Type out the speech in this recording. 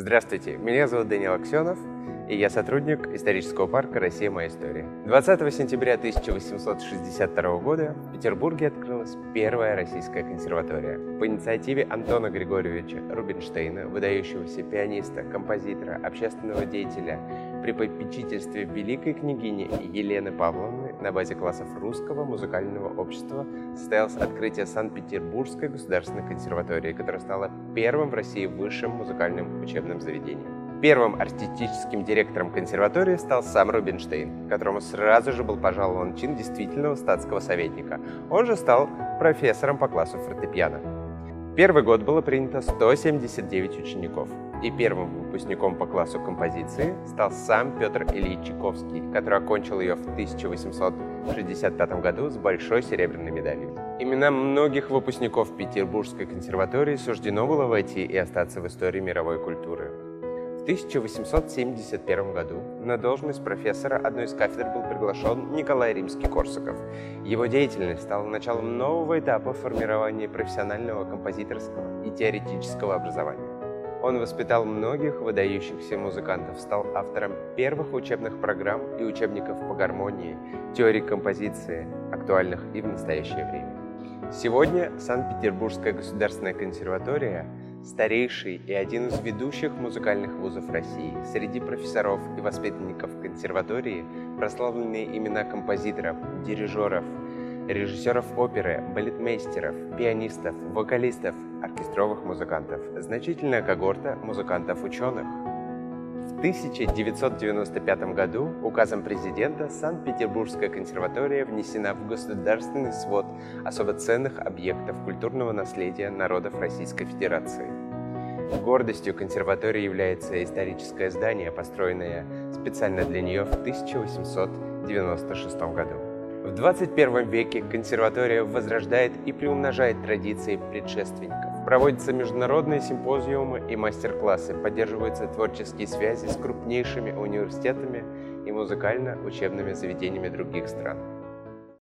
Здравствуйте, меня зовут Данил Аксенов, и я сотрудник исторического парка «Россия. Моя история». 20 сентября 1862 года в Петербурге открылась первая российская консерватория. По инициативе Антона Григорьевича Рубинштейна, выдающегося пианиста, композитора, общественного деятеля, при попечительстве великой княгини Елены Павловны на базе классов Русского музыкального общества состоялось открытие Санкт-Петербургской государственной консерватории, которая стала первым в России высшим музыкальным учебным заведением. Первым артистическим директором консерватории стал сам Рубинштейн, которому сразу же был пожалован чин действительного статского советника. Он же стал профессором по классу фортепиано. Первый год было принято 179 учеников, и первым выпускником по классу композиции стал сам Петр Ильич Чайковский, который окончил ее в 1865 году с большой серебряной медалью. Имена многих выпускников Петербургской консерватории суждено было войти и остаться в истории мировой культуры. В 1871 году на должность профессора одной из кафедр был приглашен Николай Римский-Корсаков. Его деятельность стала началом нового этапа формирования профессионального композиторского и теоретического образования. Он воспитал многих выдающихся музыкантов, стал автором первых учебных программ и учебников по гармонии, теории композиции, актуальных и в настоящее время. Сегодня Санкт-Петербургская государственная консерватория старейший и один из ведущих музыкальных вузов России. Среди профессоров и воспитанников консерватории прославленные имена композиторов, дирижеров, режиссеров оперы, балетмейстеров, пианистов, вокалистов, оркестровых музыкантов, значительная когорта музыкантов-ученых. В 1995 году указом президента Санкт-Петербургская консерватория внесена в государственный свод особо ценных объектов культурного наследия народов Российской Федерации. Гордостью консерватории является историческое здание, построенное специально для нее в 1896 году. В 21 веке консерватория возрождает и приумножает традиции предшественников. Проводятся международные симпозиумы и мастер-классы, поддерживаются творческие связи с крупнейшими университетами и музыкально-учебными заведениями других стран.